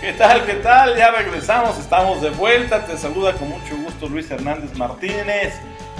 ¿Qué tal? ¿Qué tal? Ya regresamos, estamos de vuelta. Te saluda con mucho gusto Luis Hernández Martínez.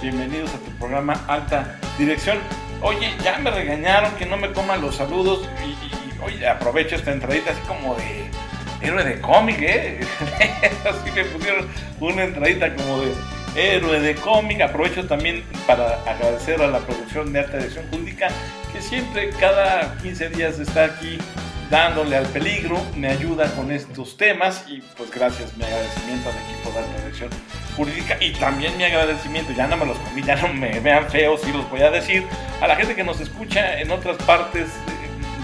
Bienvenidos a tu programa Alta Dirección. Oye, ya me regañaron que no me coman los saludos y, oye, aprovecho esta entradita así como de héroe de cómic, ¿eh? así me pusieron una entradita como de héroe de cómic. Aprovecho también para agradecer a la producción de Alta Dirección Jurídica que siempre, cada 15 días está aquí dándole al peligro, me ayuda con estos temas y pues gracias, mi agradecimiento al equipo de Dirección Jurídica y también mi agradecimiento, ya no me los comí, ya no me vean feos y los voy a decir, a la gente que nos escucha en otras partes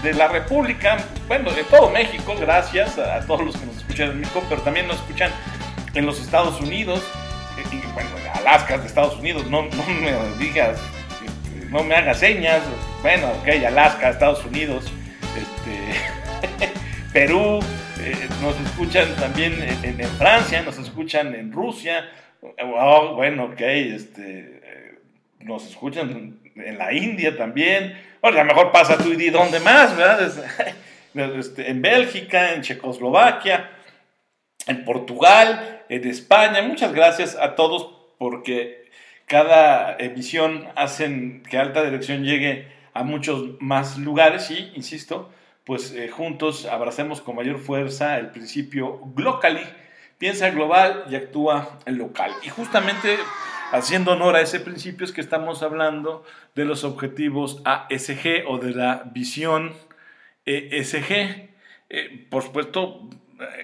de, la República, bueno, de todo México, gracias a, todos los que nos escuchan en México, pero también nos escuchan en los Estados Unidos, y bueno, Alaska de Estados Unidos, no, no me digas, no me hagas señas, bueno, ok, Alaska, Estados Unidos, este, Perú, eh, nos escuchan también en, Francia, nos escuchan en Rusia, bueno, ok, este, eh, nos escuchan en la India también, a lo mejor pasa tú y dónde más, ¿verdad? Este, en Bélgica, en Checoslovaquia, en Portugal, en España. Muchas gracias a todos porque cada emisión hacen que Alta Dirección llegue a muchos más lugares y, insisto, pues eh, juntos abracemos con mayor fuerza el principio Glocally. Piensa global y actúa local. Y justamente haciendo honor a ese principio es que estamos hablando de los objetivos ASG o de la visión ESG. Eh, por supuesto,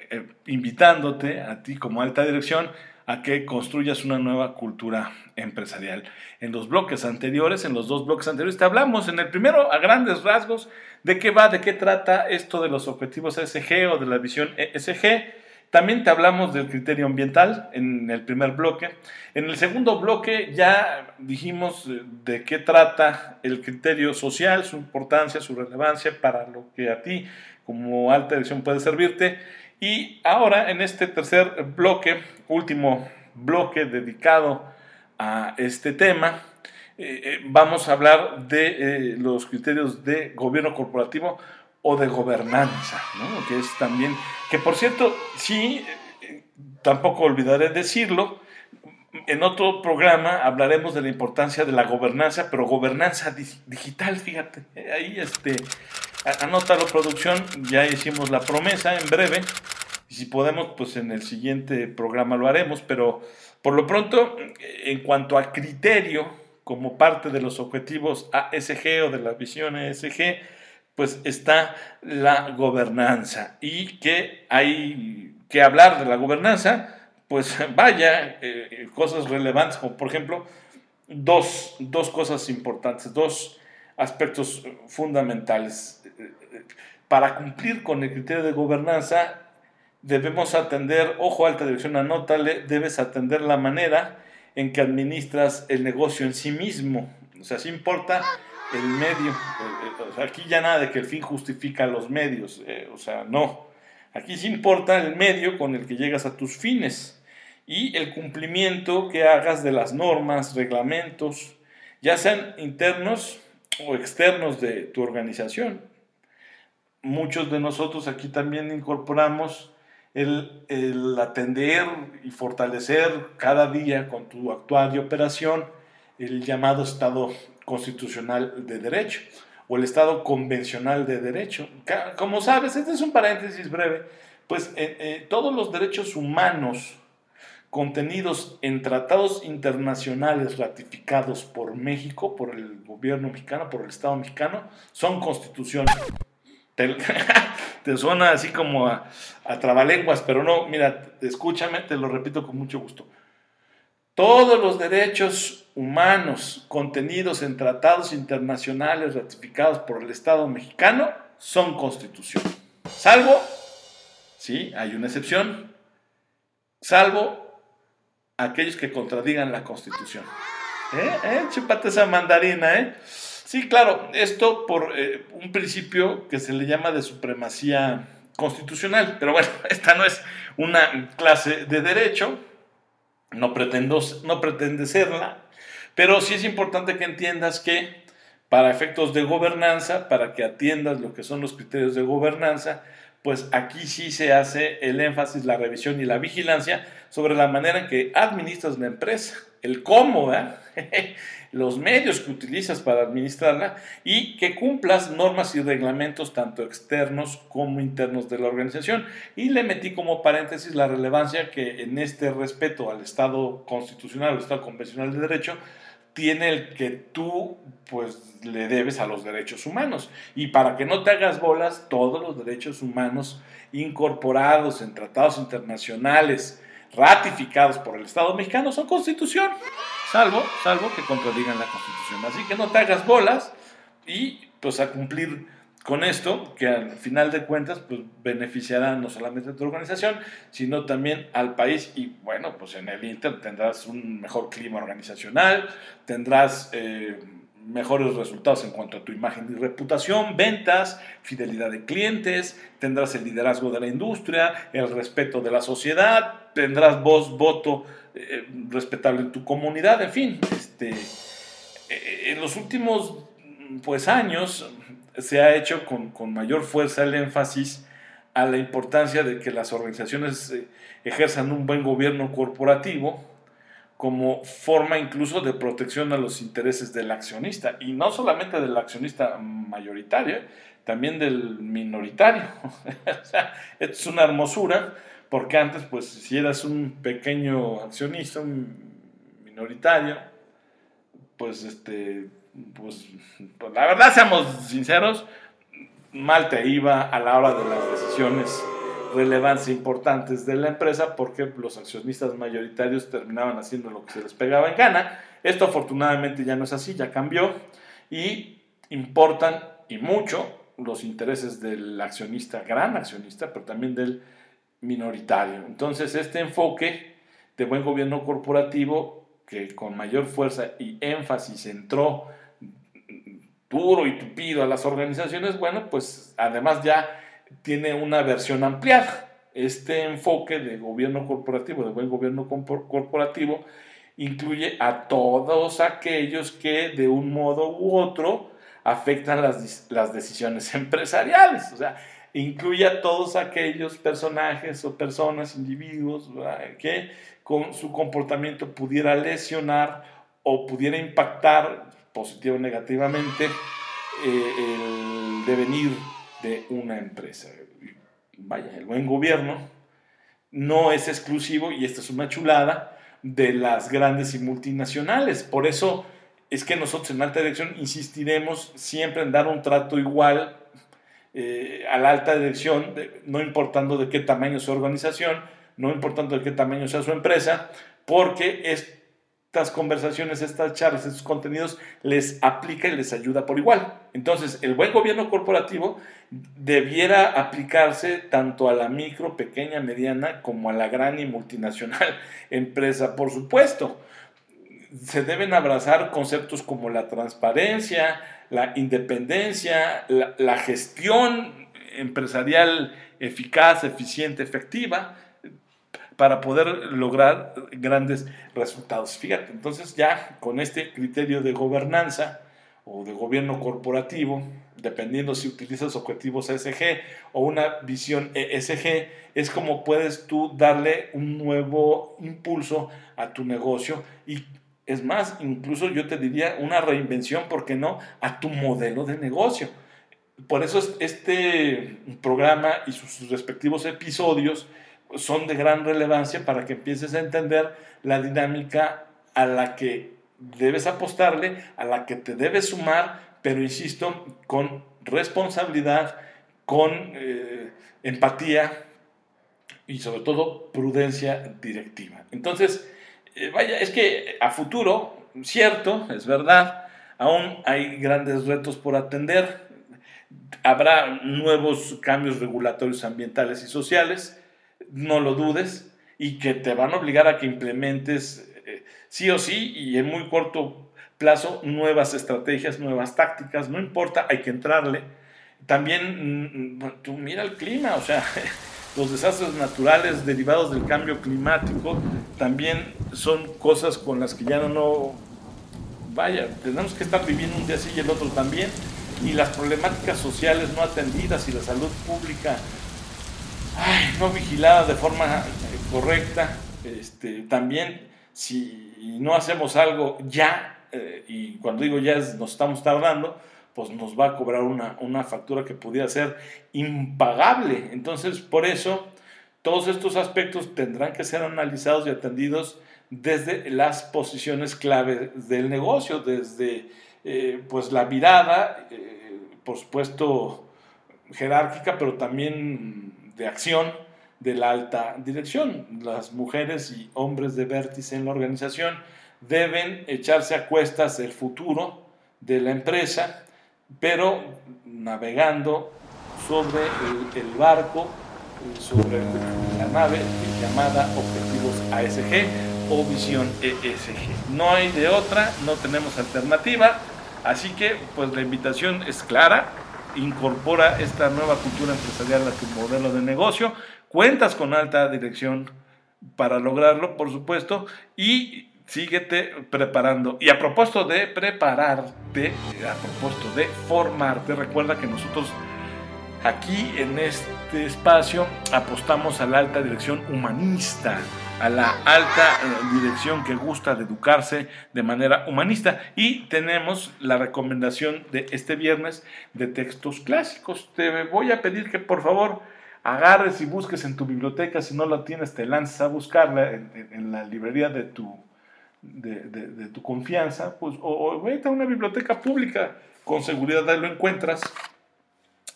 eh, invitándote a ti como alta dirección a que construyas una nueva cultura empresarial. En los bloques anteriores, en los dos bloques anteriores, te hablamos en el primero a grandes rasgos de qué va, de qué trata esto de los objetivos ESG o de la visión ESG. También te hablamos del criterio ambiental en el primer bloque. En el segundo bloque ya dijimos eh, de qué trata el criterio social, su importancia, su relevancia para lo que a ti como alta dirección puede servirte. Y ahora en este tercer bloque, último bloque dedicado a este tema, eh, eh, vamos a hablar de eh, los criterios de gobierno corporativo o de gobernanza, ¿no? que es también, que por cierto, sí, tampoco olvidaré decirlo, en otro programa hablaremos de la importancia de la gobernanza, pero gobernanza digital, fíjate, ahí este, anótalo producción, ya hicimos la promesa en breve, y si podemos, pues en el siguiente programa lo haremos, pero por lo pronto, en cuanto a criterio, como parte de los objetivos ASG o de la visión ESG, pues está la gobernanza y que hay que hablar de la gobernanza, pues vaya, eh, cosas relevantes, como por ejemplo, dos, dos cosas importantes, dos aspectos fundamentales. Para cumplir con el criterio de gobernanza, debemos atender, ojo, alta dirección, anótale, debes atender la manera en que administras el negocio en sí mismo. O sea, sí importa el medio. Eh, eh, aquí ya nada de que el fin justifica los medios. Eh, o sea, no. Aquí sí importa el medio con el que llegas a tus fines y el cumplimiento que hagas de las normas, reglamentos, ya sean internos o externos de tu organización. Muchos de nosotros aquí también incorporamos el, atender y fortalecer cada día con tu actual y operación el llamado Estado constitucional de derecho o el Estado convencional de derecho. Como sabes, este es un paréntesis breve, pues eh, eh, todos los derechos humanos contenidos en tratados internacionales ratificados por México, por el gobierno mexicano, por el Estado mexicano, son constitución. te suena así como a, trabalenguas, pero no, mira, escúchame, te lo repito con mucho gusto. Todos los derechos humanos contenidos en tratados internacionales ratificados por el Estado mexicano son constitución. Salvo, sí, hay una excepción, salvo aquellos que contradigan la constitución. ¿Eh? ¿Eh? Chúpate esa mandarina, ¿eh? Sí, claro, esto por eh, un principio que se le llama de supremacía constitucional, pero bueno, esta no es una clase de derecho, no, pretendo, no pretende serla, pero sí es importante que entiendas que para efectos de gobernanza, para que atiendas lo que son los criterios de gobernanza, pues aquí sí se hace el énfasis, la revisión y la vigilancia sobre la manera en que administras la empresa, el cómo, los medios que utilizas para administrarla y que cumplas normas y reglamentos tanto externos como internos de la organización. Y le metí como paréntesis la relevancia que en este respeto al Estado constitucional, al Estado convencional de derecho, tiene el que tú pues le debes a los derechos humanos. Y para que no te hagas bolas, todos los derechos humanos incorporados en tratados internacionales ratificados por el Estado mexicano son constitución, salvo, salvo que contradigan la constitución. Así que no te hagas bolas y pues a cumplir con esto, que al final de cuentas pues, beneficiará no solamente a tu organización, sino también al país. Y bueno, pues en el Inter tendrás un mejor clima organizacional, tendrás eh, mejores resultados en cuanto a tu imagen y reputación, ventas, fidelidad de clientes, tendrás el liderazgo de la industria, el respeto de la sociedad, tendrás voz, voto eh, respetable en tu comunidad, en fin. Este, eh, en los últimos pues, años se ha hecho con, mayor fuerza el énfasis a la importancia de que las organizaciones eh, ejerzan un buen gobierno corporativo como forma incluso de protección a los intereses del accionista, y no solamente del accionista mayoritario, también del minoritario. o sea, esto es una hermosura, porque antes, pues, si eras un pequeño accionista, un minoritario, pues, este, pues, pues, la verdad, seamos sinceros, mal te iba a la hora de las decisiones relevantes e importantes de la empresa porque los accionistas mayoritarios terminaban haciendo lo que se les pegaba en gana. Esto afortunadamente ya no es así, ya cambió y importan y mucho los intereses del accionista, gran accionista, pero también del minoritario. Entonces, este enfoque de buen gobierno corporativo que con mayor fuerza y énfasis entró duro y tupido a las organizaciones, bueno, pues además ya tiene una versión ampliada. Este enfoque de gobierno corporativo, de buen gobierno corporativo, incluye a todos aquellos que de un modo u otro afectan las, las decisiones empresariales. O sea, incluye a todos aquellos personajes o personas, individuos, que con su comportamiento pudiera lesionar o pudiera impactar positivo o negativamente eh, el devenir de una empresa. Vaya, el buen gobierno no es exclusivo, y esta es una chulada, de las grandes y multinacionales. Por eso es que nosotros en alta dirección insistiremos siempre en dar un trato igual eh, a la alta dirección, no importando de qué tamaño su organización, no importando de qué tamaño sea su empresa, porque es estas conversaciones, estas charlas, estos contenidos les aplica y les ayuda por igual. Entonces, el buen gobierno corporativo debiera aplicarse tanto a la micro, pequeña, mediana, como a la gran y multinacional empresa, por supuesto. Se deben abrazar conceptos como la transparencia, la independencia, la, la gestión empresarial eficaz, eficiente, efectiva, para poder lograr grandes resultados. Fíjate, entonces ya con este criterio de gobernanza o de gobierno corporativo, dependiendo si utilizas objetivos ESG o una visión ESG, es como puedes tú darle un nuevo impulso a tu negocio y es más, incluso yo te diría una reinvención, ¿por qué no?, a tu modelo de negocio. Por eso este programa y sus respectivos episodios son de gran relevancia para que empieces a entender la dinámica a la que debes apostarle, a la que te debes sumar, pero insisto, con responsabilidad, con eh, empatía y sobre todo prudencia directiva. Entonces, eh, vaya, es que a futuro, cierto, es verdad, aún hay grandes retos por atender, habrá nuevos cambios regulatorios ambientales y sociales, no lo dudes, y que te van a obligar a que implementes eh, sí o sí y en muy corto plazo nuevas estrategias, nuevas tácticas, no importa, hay que entrarle. También, mm, tú mira el clima, o sea, los desastres naturales derivados del cambio climático también son cosas con las que ya no, no vaya, tenemos que estar viviendo un día así y el otro también, y las problemáticas sociales no atendidas y la salud pública no vigilada de forma eh, correcta. Este, también si no hacemos algo ya, eh, y cuando digo ya nos estamos tardando, pues nos va a cobrar una, una factura que pudiera ser impagable. Entonces, por eso, todos estos aspectos tendrán que ser analizados y atendidos desde las posiciones clave del negocio, desde eh, pues la mirada, por supuesto, jerárquica, pero también de acción de la alta dirección. Las mujeres y hombres de vértice en la organización deben echarse a cuestas el futuro de la empresa, pero navegando sobre el, barco, sobre la nave llamada Objetivos ASG o Visión ESG. No hay de otra, no tenemos alternativa, así que pues la invitación es clara, incorpora esta nueva cultura empresarial a tu modelo de negocio, cuentas con alta dirección para lograrlo, por supuesto, y síguete preparando. Y a propósito de prepararte, a propósito de formarte, recuerda que nosotros aquí en este espacio apostamos a la alta dirección humanista, a la alta eh, dirección que gusta de educarse de manera humanista. Y tenemos la recomendación de este viernes de textos clásicos. Te voy a pedir que por favor agarres y busques en tu biblioteca, si no la tienes te lanzas a buscarla en la librería de tu de, tu confianza, pues, o, vete a una biblioteca pública, con seguridad ahí lo encuentras.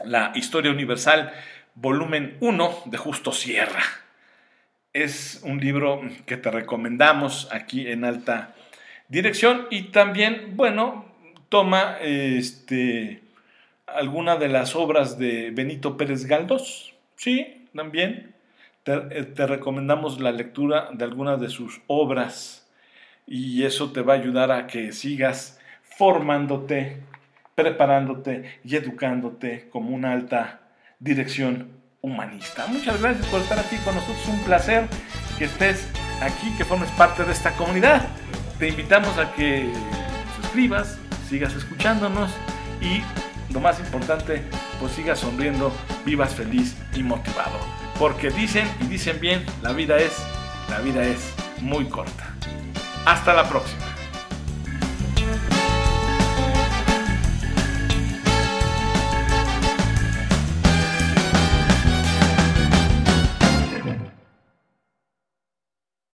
La Historia Universal, volumen 1 de Justo Sierra. Es un libro que te recomendamos aquí en alta dirección. Y también, bueno, toma este, alguna de las obras de Benito Pérez Galdós, sí, también. Te, eh, recomendamos la lectura de algunas de sus obras. Y eso te va a ayudar a que sigas formándote, preparándote y educándote como una alta dirección humanista. Muchas gracias por estar aquí con nosotros. Un placer que estés aquí, que formes parte de esta comunidad. Te invitamos a que suscribas, sigas escuchándonos y lo más importante, pues sigas sonriendo, vivas feliz y motivado. Porque dicen y dicen bien, la vida es, la vida es muy corta. Hasta la próxima.